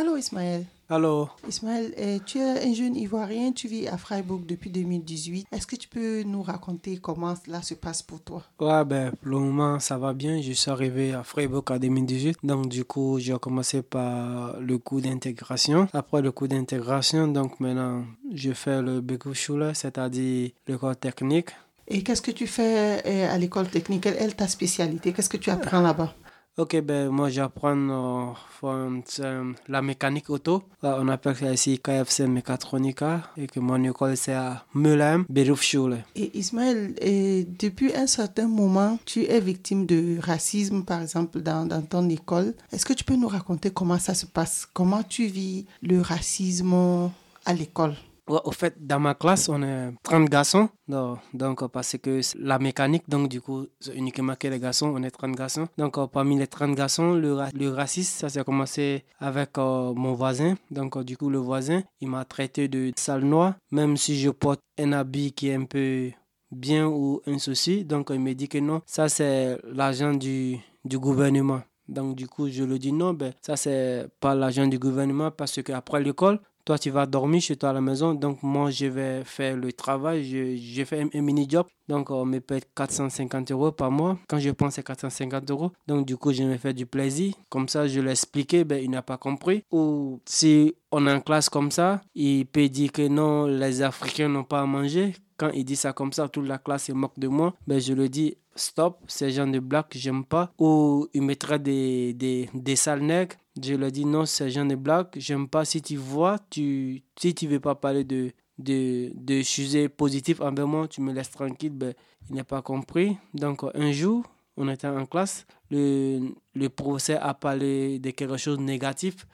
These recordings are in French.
Allô Ismaël. Allô. Ismaël, eh, tu es un jeune Ivoirien, tu vis à Freiburg depuis 2018. Est-ce que tu peux nous raconter comment cela se passe pour toi? Ouais, ben, pour le moment, ça va bien. Je suis arrivé à Freiburg en 2018. Donc, du coup, j'ai commencé par le cours d'intégration. Après le cours d'intégration, donc maintenant, je fais le Berufsschule, c'est-à-dire l'école technique. Et qu'est-ce que tu fais eh, à l'école technique? Quelle est ta spécialité? Qu'est-ce que tu apprends là-bas? Ok, ben moi j'apprends euh, la mécanique auto. on appelle ça ici KFC Mécatronica et que mon école c'est à Mülheim, Berufsschule. Et Ismaël, depuis un certain moment, tu es victime de racisme par exemple dans, dans ton école. Est-ce que tu peux nous raconter comment ça se passe? Comment tu vis le racisme à l'école? Au fait, dans ma classe, on est 30 garçons. Donc, parce que la mécanique, donc du coup, c'est uniquement que les garçons, on est 30 garçons. Donc, parmi les 30 garçons, le, le racisme, ça s'est commencé avec euh, mon voisin. Donc, du coup, le voisin, il m'a traité de sale noir, même si je porte un habit qui est un peu bien ou un souci. Donc, il me dit que non, ça c'est l'argent du, gouvernement. Donc, du coup, je le dis non, ben, ça, c'est pas l'argent du gouvernement parce qu'après l'école, toi, tu vas dormir chez toi à la maison. Donc, moi, je vais faire le travail. J'ai fait un, mini-job. Donc, on me paye 450 euros par mois. Quand je pense, c'est 450 euros. Donc, du coup, je me fais du plaisir. Comme ça, je l'ai expliqué, ben, il n'a pas compris. Ou si on est en classe comme ça, il peut dire que non, les Africains n'ont pas à manger. Quand il dit ça comme ça, toute la classe se moque de moi. Ben, je le dis, stop, ces gens de blagues, j'aime pas. Ou il mettrait des, des, des sales nègres. Je lui ai dit non, c'est genre de blague. J'aime pas si tu vois, tu, si tu veux pas parler de, de, de sujets positifs envers moi, tu me laisses tranquille. Ben, il n'a pas compris. Donc, un jour, on était en classe, le, le professeur a parlé de quelque chose de négatif.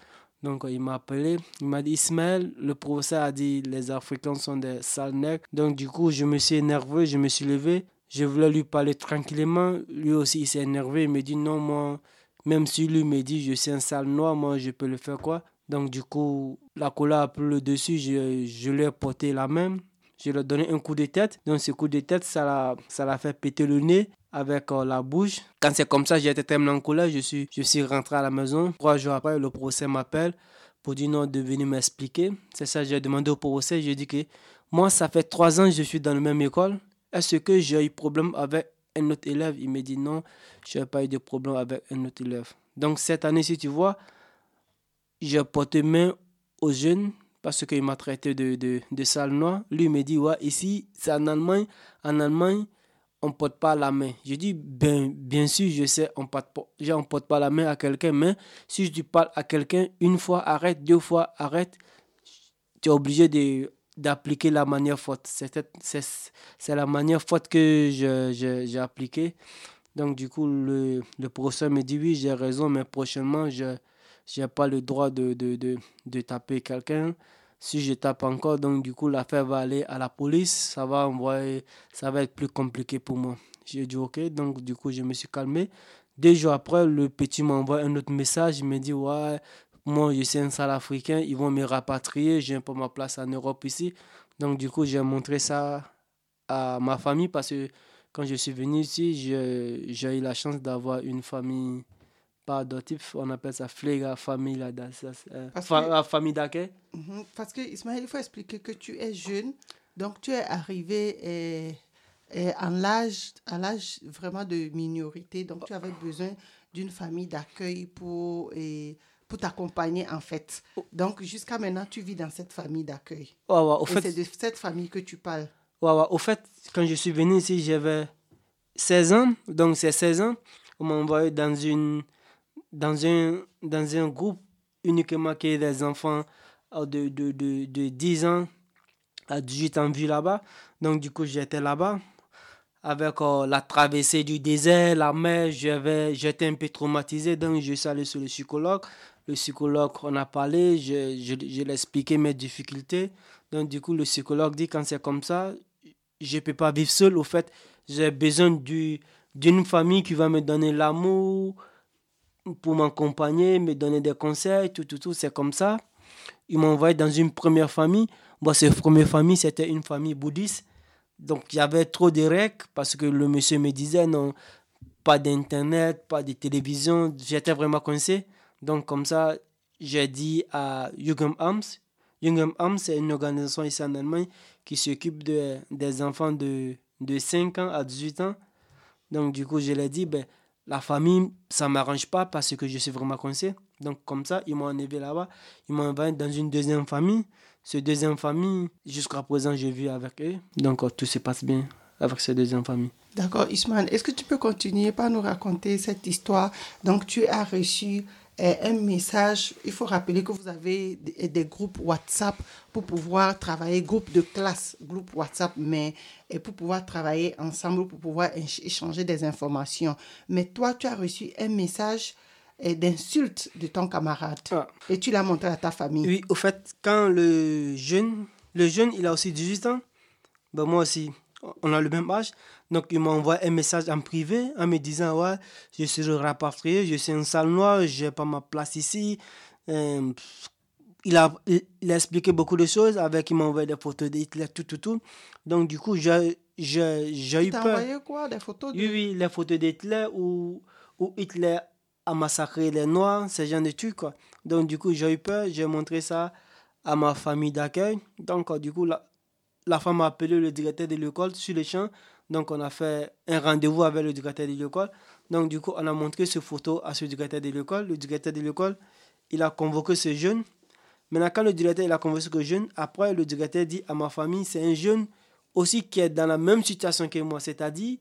Donc, il m'a appelé, il m'a dit Ismaël, le professeur a dit les Africains sont des sales nègres. Donc, du coup, je me suis énervé, je me suis levé. Je voulais lui parler tranquillement. Lui aussi, il s'est énervé. Il me dit non, moi, même si lui me dit je suis un sale noir, moi je peux le faire quoi? Donc du coup, la colère a pris le dessus, je, je lui ai porté la main. Je lui ai donné un coup de tête. Donc ce coup de tête, ça l'a, ça l'a fait péter le nez avec euh, la bouche. Quand c'est comme ça, j'ai été tellement en colère, je suis, je suis rentré à la maison. Trois jours après, le procès m'appelle pour dire non, de venir m'expliquer. C'est ça, j'ai demandé au procès, j'ai dit que moi, ça fait trois ans que je suis dans la même école. Est-ce que j'ai eu problème avec un autre élève. Il me dit non, je n'ai pas eu de problème avec un autre élève. Donc cette année, si tu vois, j'ai porté main aux jeunes parce qu'il m'a traité de, de, de sale noir. Lui il me dit, ouais, ici, c'est en Allemagne. En Allemagne, on ne porte pas la main. Je dis, ben, bien sûr, je sais, on ne porte, porte pas la main à quelqu'un, mais si je parle à quelqu'un, une fois, arrête, deux fois, arrête, tu es obligé de d'appliquer la manière faute. C'est la manière faute que j'ai appliquée. Donc, du coup, le, le professeur me dit oui, j'ai raison, mais prochainement, je n'ai pas le droit de, de, de, de taper quelqu'un. Si je tape encore, donc du coup, l'affaire va aller à la police. Ça va, envoyer, ça va être plus compliqué pour moi. J'ai dit ok, donc du coup, je me suis calmé. Deux jours après, le petit m'envoie un autre message. Il me dit Ouais, moi, je suis un sale africain, ils vont me rapatrier, j'ai pas ma place en Europe ici. Donc, du coup, j'ai montré ça à ma famille parce que quand je suis venu ici, j'ai eu la chance d'avoir une famille, pas adoptive, on appelle ça flega famille, la, euh, famille d'accueil. Mhm, parce que, Ismaël, il faut expliquer que tu es jeune, donc tu es arrivé et, et en l'âge, à l'âge vraiment de minorité, donc tu avais besoin d'une famille d'accueil pour. Et, pour t'accompagner en fait. Donc jusqu'à maintenant, tu vis dans cette famille d'accueil. Ouais, ouais, au Et c'est de cette famille que tu parles. Ouais, ouais, au fait, quand je suis venu ici, j'avais 16 ans. Donc c'est 16 ans. On m'a envoyé dans, une, dans, un, dans un groupe uniquement qui des enfants de, de, de, de 10 ans à 18 ans vus là-bas. Donc du coup, j'étais là-bas avec euh, la traversée du désert, la mer, j'étais un peu traumatisé, donc je suis allé sur le psychologue. Le psychologue, on a parlé, je, je, je lui ai expliqué mes difficultés. Donc, du coup, le psychologue dit quand c'est comme ça, je ne peux pas vivre seul. Au fait, j'ai besoin d'une famille qui va me donner l'amour pour m'accompagner, me donner des conseils, tout, tout, tout. C'est comme ça. Il m'a envoyé dans une première famille. Bon, cette première famille, c'était une famille bouddhiste. Donc, il y avait trop de règles parce que le monsieur me disait non, pas d'internet, pas de télévision. J'étais vraiment coincé. Donc, comme ça, j'ai dit à Jugend Arms. Jugend Arms, c'est une organisation ici en Allemagne qui s'occupe de, des enfants de, de 5 ans à 18 ans. Donc, du coup, je ai dit, ben, la famille, ça ne m'arrange pas parce que je suis vraiment coincé. Donc, comme ça, ils m'ont enlevé là-bas. Ils m'ont envoyé dans une deuxième famille. Cette deuxième famille, jusqu'à présent, j'ai vu avec eux. Donc, tout se passe bien avec cette deuxième famille. D'accord, Ismaël, est-ce que tu peux continuer par nous raconter cette histoire? Donc, tu as reçu un message. Il faut rappeler que vous avez des, groupes WhatsApp pour pouvoir travailler, groupe de classe, groupe WhatsApp, mais pour pouvoir travailler ensemble, pour pouvoir échanger des informations. Mais toi, tu as reçu un message d'insulte de ton camarade ah. et tu l'as montré à ta famille. Oui, au fait, quand le jeune, le jeune, il a aussi 18 ans, ben moi aussi, on a le même âge. Donc, il m'envoie un message en privé en me disant Ouais, je suis rapatrié, je suis en salle noire, je n'ai pas ma place ici. Euh, il, a, il, a expliqué beaucoup de choses avec, il m'a envoyé des photos d'Hitler, tout, tout, tout. Donc, du coup, j'ai eu peur. envoyé quoi Des photos de... Oui, oui, les photos d'Hitler où, où Hitler a massacré les Noirs, ce genre de trucs, quoi. Donc, du coup, j'ai eu peur, j'ai montré ça à ma famille d'accueil. Donc, du coup, la, la femme a appelé le directeur de l'école sur le champ. Donc, on a fait un rendez-vous avec le directeur de l'école. Donc, du coup, on a montré ces photos à ce directeur de l'école. Le directeur de l'école, il a convoqué ce jeune. Maintenant, quand le directeur il a convoqué ce jeune, après, le directeur dit à ma famille, c'est un jeune aussi qui est dans la même situation que moi. C'est-à-dire,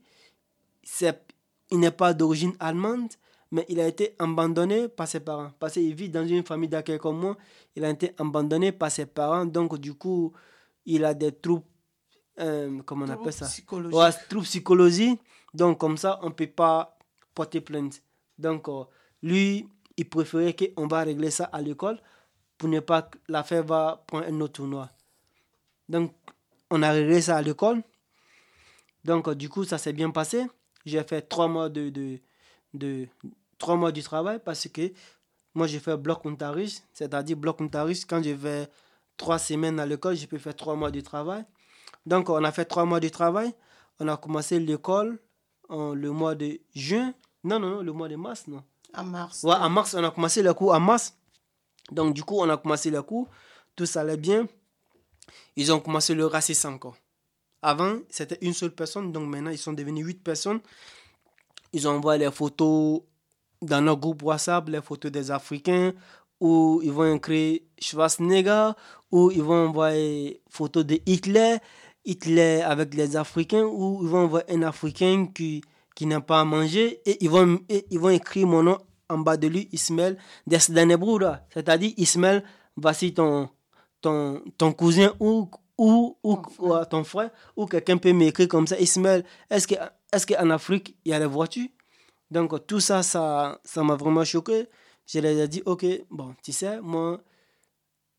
il n'est pas d'origine allemande, mais il a été abandonné par ses parents. Parce qu'il vit dans une famille d'accueil comme moi, il a été abandonné par ses parents. Donc, du coup, il a des troubles, euh, comment on appelle ça? ouais, Troubles psychologiques. Donc, comme ça, on ne peut pas porter plainte. Donc, euh, lui, il préférait qu'on va régler ça à l'école pour ne pas que l'affaire va prendre un autre tournoi. Donc, on a réglé ça à l'école. Donc, euh, du coup, ça s'est bien passé. J'ai fait trois mois de, de, de, trois mois du travail parce que moi, j'ai fait bloc ontaris, c'est-à-dire bloc ontaris, quand je vais trois semaines à l'école, je peux faire trois mois de travail. Donc, on a fait trois mois de travail. On a commencé l'école en le mois de juin. Non, non, non, le mois de mars, non. En mars. Ouais, en mars, on a commencé le cours en mars. Donc, du coup, on a commencé le cours. Tout ça allait bien. Ils ont commencé le racisme encore. Avant, c'était une seule personne. Donc, maintenant, ils sont devenus huit personnes. Ils envoient les photos dans notre groupe WhatsApp, les photos des Africains, où ils vont écrire Schwarzenegger, où ils vont envoyer photo de Hitler, Hitler avec les Africains, où ils vont envoyer un Africain qui, qui n'a pas à manger, et ils vont, ils vont écrire mon nom en bas de lui, Ismaël Desdanebroura. C'est-à-dire, Ismaël, voici ton, ton, ton cousin ou, ou, ou, ton frère, ou quelqu'un peut m'écrire comme ça, Ismaël, est-ce qu'en est qu'en Afrique, il y a les voitures? Donc, tout ça, ça m'a vraiment choqué je leur ai dit, ok, bon, tu sais, moi,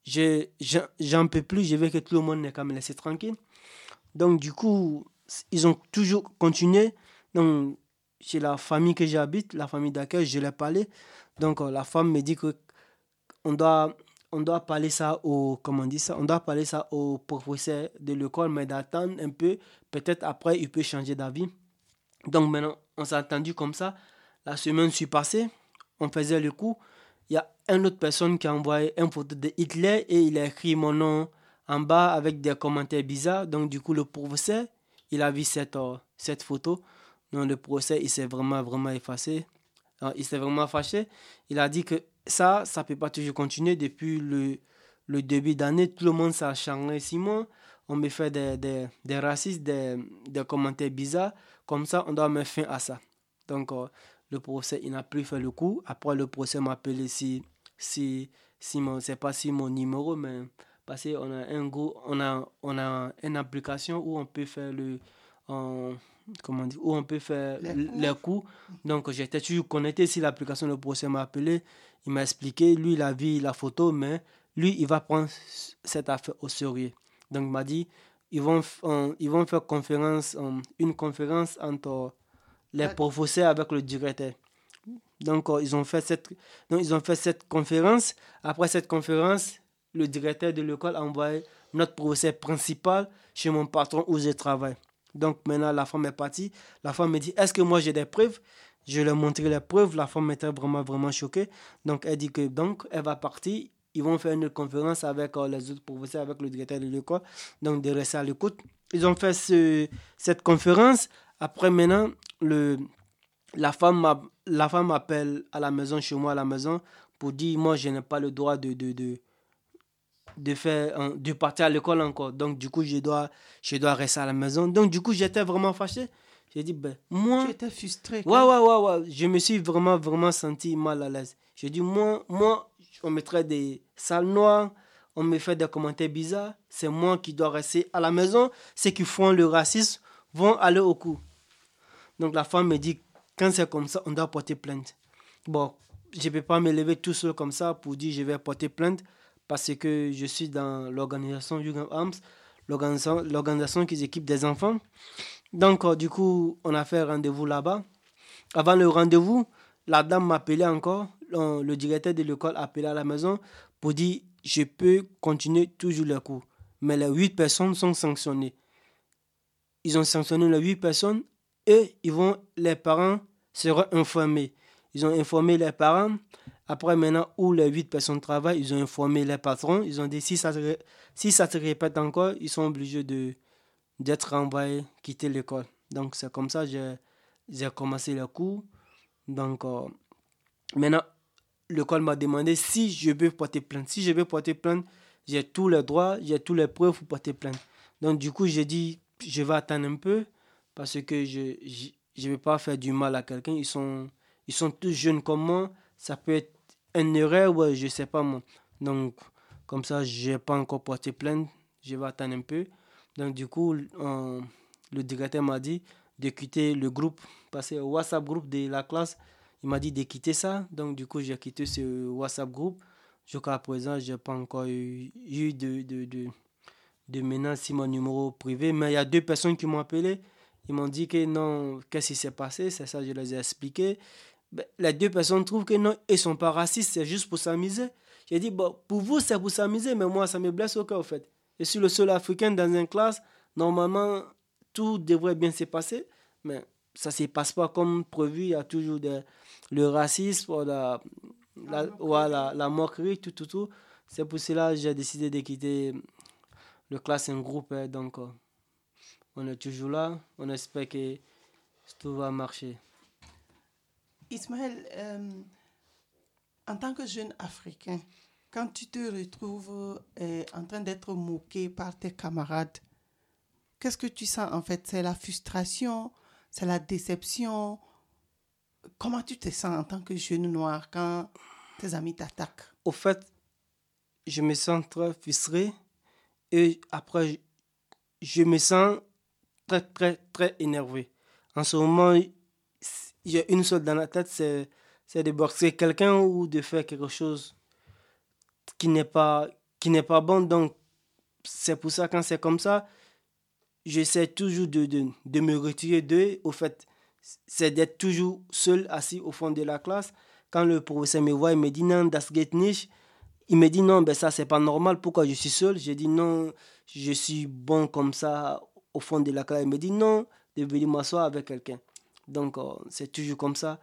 j'en peux plus, je veux que tout le monde me laisse tranquille. Donc, du coup, ils ont toujours continué. Donc, chez la famille que j'habite, la famille d'accueil, je l'ai parlé. Donc, euh, la femme me dit que on doit, on doit parler ça au, comment dit ça, on doit parler ça au professeur de l'école, mais d'attendre un peu. Peut-être après, il peut changer d'avis. Donc, maintenant, on s'est entendu comme ça. La semaine suis passée on faisait le coup, il y a une autre personne qui a envoyé une photo de Hitler et il a écrit mon nom en bas avec des commentaires bizarres. Donc, du coup, le professeur, il a vu cette, euh, cette photo. Donc, le professeur, il s'est vraiment, vraiment effacé. il s'est vraiment fâché. Il a dit que ça, ça ne peut pas toujours continuer. Depuis le, le début d'année, tout le monde s'est acharné. On me fait des, des, des racistes, des, des commentaires bizarres. Comme ça, on doit mettre fin à ça. Donc, euh, le procès, il n'a plus fait le coup. Après, le procès m'a appelé si, si, si mon, c'est pas si mon numéro, mais parce qu'on a un go, on a, on a une application où on peut faire le, comment dire, où on peut faire les, coups. Donc, j'étais toujours connecté. Si l'application, le procès m'a appelé, il m'a expliqué. Lui, il a vu la photo, mais lui, il va prendre cette affaire au sérieux. Donc, il m'a dit, ils vont, ils vont faire conférence, une conférence entre les professeurs avec le directeur. Donc, euh, ils ont fait cette, donc, ils ont fait cette conférence. Après cette conférence, le directeur de l'école a envoyé notre professeur principal chez mon patron où je travaille. Donc, maintenant, la femme est partie. La femme me dit Est-ce que moi j'ai des preuves? Je lui ai montré les preuves. La femme était vraiment, vraiment choquée. Donc, elle dit que donc, elle va partir. Ils vont faire une conférence avec euh, les autres professeurs, avec le directeur de l'école. Donc, de rester à l'écoute. Ils ont fait ce, cette conférence. Après, maintenant, le, la femme, la femme appelle à la maison, chez moi à la maison, pour dire, moi, je n'ai pas le droit de, de, de, de, faire, de partir à l'école encore. Donc, du coup, je dois, je dois rester à la maison. Donc, du coup, j'étais vraiment fâché. J'ai dit, ben, moi... Tu étais frustré. Ouais, ouais, ouais, ouais. Je me suis vraiment, vraiment senti mal à l'aise. J'ai dit, moi, moi, on mettrait des salles noires, on me fait des commentaires bizarres. C'est moi qui dois rester à la maison. Ceux qui font le racisme vont aller au coup. Donc, la femme me dit, quand c'est comme ça, on doit porter plainte. Bon, je ne peux pas me lever tout seul comme ça pour dire je vais porter plainte parce que je suis dans l'organisation Young Arms, l'organisation qui s'équipe des enfants. Donc, euh, du coup, on a fait rendez-vous là-bas. Avant le rendez-vous, la dame m'appelait encore. Le directeur de l'école appelé à la maison pour dire je peux continuer toujours les cours. Mais les huit personnes sont sanctionnées. Ils ont sanctionné les huit personnes et ils vont, les parents seront informés. Ils ont informé les parents. Après, maintenant, où les huit personnes travaillent, ils ont informé les patrons. Ils ont dit si ça se, si ça se répète encore, ils sont obligés de, d'être renvoyés, quitter l'école. Donc, c'est comme ça que j'ai, commencé le cours. Donc, euh, maintenant, l'école m'a demandé si je veux porter plainte. Si je veux porter plainte, j'ai tous les droits, j'ai tous les preuves pour porter plainte. Donc, du coup, j'ai dit, je vais attendre un peu parce que je ne vais pas faire du mal à quelqu'un. Ils sont, tous jeunes comme moi. Ça peut être une erreur, ouais, je ne sais pas moi. Donc, comme ça, je n'ai pas encore porté plainte. Je vais attendre un peu. Donc, du coup, le directeur m'a dit de quitter le groupe, passer au WhatsApp groupe de la classe. Il m'a dit de quitter ça. Donc, du coup, j'ai quitté ce WhatsApp groupe. Jusqu'à présent, je n'ai pas encore eu, de, de menace sur mon numéro privé. Mais il y a deux personnes qui m'ont appelé. Ils m'ont dit que non, qu'est-ce qui s'est passé? C'est ça, je les ai expliqué. Ben, les deux personnes trouvent que non, ils ne sont pas racistes, c'est juste pour s'amuser. J'ai dit, bon, pour vous, c'est pour s'amuser, mais moi, ça me blesse au cœur, en fait. Je suis le seul Africain dans une classe. Normalement, tout devrait bien se passer, mais ça ne se passe pas comme prévu. Il y a toujours le racisme, la, la, la, moquerie, tout, tout, tout. C'est pour cela que j'ai décidé de quitter le classe en groupe. Hein, donc, euh, on est toujours là. On espère que tout va marcher. Ismaël, euh, en tant que jeune Africain, quand tu te retrouves euh, en train d'être moqué par tes camarades, qu'est-ce que tu sens en fait? C'est la frustration, c'est la déception? Comment tu te sens en tant que jeune noir quand tes amis t'attaquent? Au fait, je me sens très frustré et après, je me sens très, très, très énervé. En ce moment, j'ai une seule dans la tête, c'est, c'est de boxer quelqu'un ou de faire quelque chose qui n'est pas, qui n'est pas bon. Donc, c'est pour ça, quand c'est comme ça, j'essaie toujours de, de, me retirer d'eux. Au fait, c'est d'être toujours seul, assis au fond de la classe. Quand le professeur me voit, il me dit non, das geht nicht. Il me dit non, ben ça c'est pas normal, pourquoi je suis seul? J'ai dit non, je suis bon comme ça au fond de la classe. Il me dit non, de venir m'asseoir avec quelqu'un. Donc, euh, c'est toujours comme ça.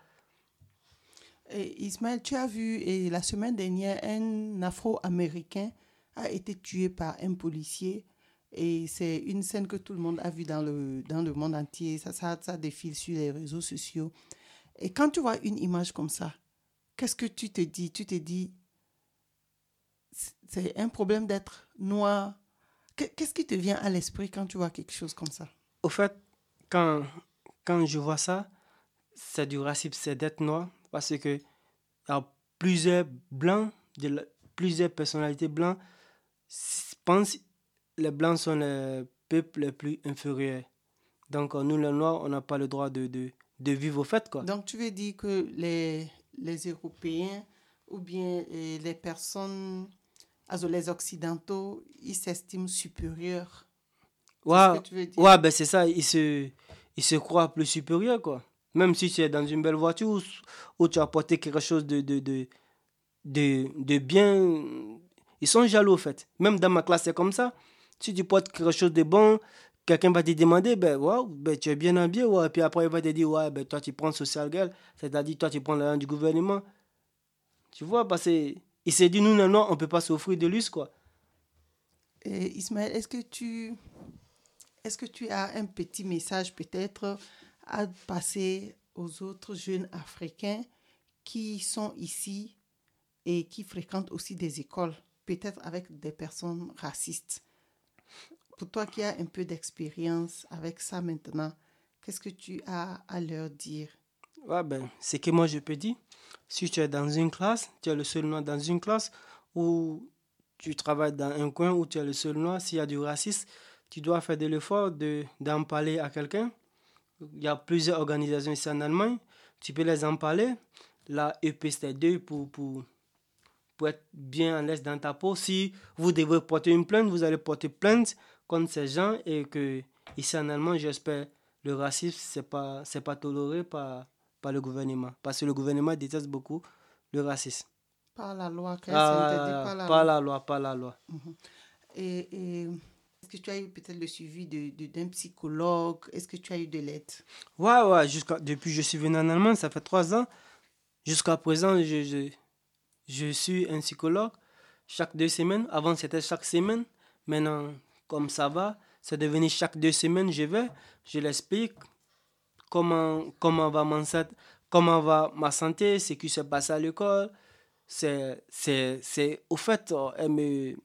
Ismaël, tu as vu, et la semaine dernière, un Afro-Américain a été tué par un policier. Et c'est une scène que tout le monde a vue dans le, dans le monde entier. Ça, ça, ça défile sur les réseaux sociaux. Et quand tu vois une image comme ça, qu'est-ce que tu te dis? Tu te dis, c'est un problème d'être noir. Qu'est-ce qui te vient à l'esprit quand tu vois quelque chose comme ça? Au fait, quand, quand je vois ça, c'est du racisme, c'est d'être noir, parce que y a plusieurs blancs, de plusieurs personnalités blancs pensent les blancs sont les peuples les plus inférieurs. Donc nous, les noirs, on n'a pas le droit de, de, de, vivre au fait. Quoi. Donc tu veux dire que les, les Européens ou bien eh, les personnes, also les Occidentaux, ils s'estiment supérieurs. Ouais, ouais ben c'est ça, ils se, il se croit plus supérieur, quoi. Même si tu es dans une belle voiture ou, tu as apporté quelque chose de, de, de, de, de bien, ils sont jaloux, en fait. Même dans ma classe, c'est comme ça. Si tu portes quelque chose de bon, quelqu'un va te demander, ben, wow, ben, tu es bien habillé, ouais. Et puis après, il va te dire, ouais, ben, toi, tu prends social girl, c'est-à-dire, toi, tu prends l'argent du gouvernement. Tu vois, parce qu'il s'est dit, nous, non, non, on ne peut pas s'offrir de luxe, quoi. Et Ismaël, est-ce que tu est-ce que tu as un petit message peut-être à passer aux autres jeunes africains qui sont ici et qui fréquentent aussi des écoles, peut-être avec des personnes racistes? Pour toi qui as un peu d'expérience avec ça maintenant, qu'est-ce que tu as à leur dire? Ouais, ben, C'est que moi je peux dire, si tu es dans une classe, tu es le seul noir dans une classe, ou tu travailles dans un coin où tu es le seul noir, s'il y a du racisme, tu dois faire de l'effort d'en parler à quelqu'un. Il y a plusieurs organisations ici en Allemagne. Tu peux les en parler. La EPC2 pour, pour, pour être bien à l'aise dans ta peau. Si vous devez porter une plainte, vous allez porter plainte contre ces gens et que ici en Allemagne, j'espère, le racisme, ce n'est pas, pas toléré par, par le gouvernement. Parce que le gouvernement déteste beaucoup le racisme. Par la loi, ah, par, la, par loi. la loi. Par la loi. Mhm. Et, et est-ce que tu as eu peut-être le suivi d'un de, psychologue? Est-ce que tu as eu de l'aide? Ouais, ouais. depuis que je suis venu en Allemagne, ça fait trois ans. Jusqu'à présent, je, je, je, suis un psychologue chaque deux semaines. Avant, c'était chaque semaine. Maintenant, comme ça va, c'est devenu chaque deux semaines, je vais, je l'explique comment, comment, va mon, comment va ma santé, ce qui s'est passé à l'école. C'est, c'est, au fait, elle me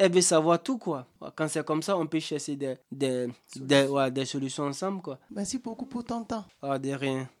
elle veut savoir tout, quoi. Quand c'est comme ça, on peut chercher des, des, des, ouais, des solutions ensemble, quoi. Merci beaucoup pour ton temps. Ah, de rien.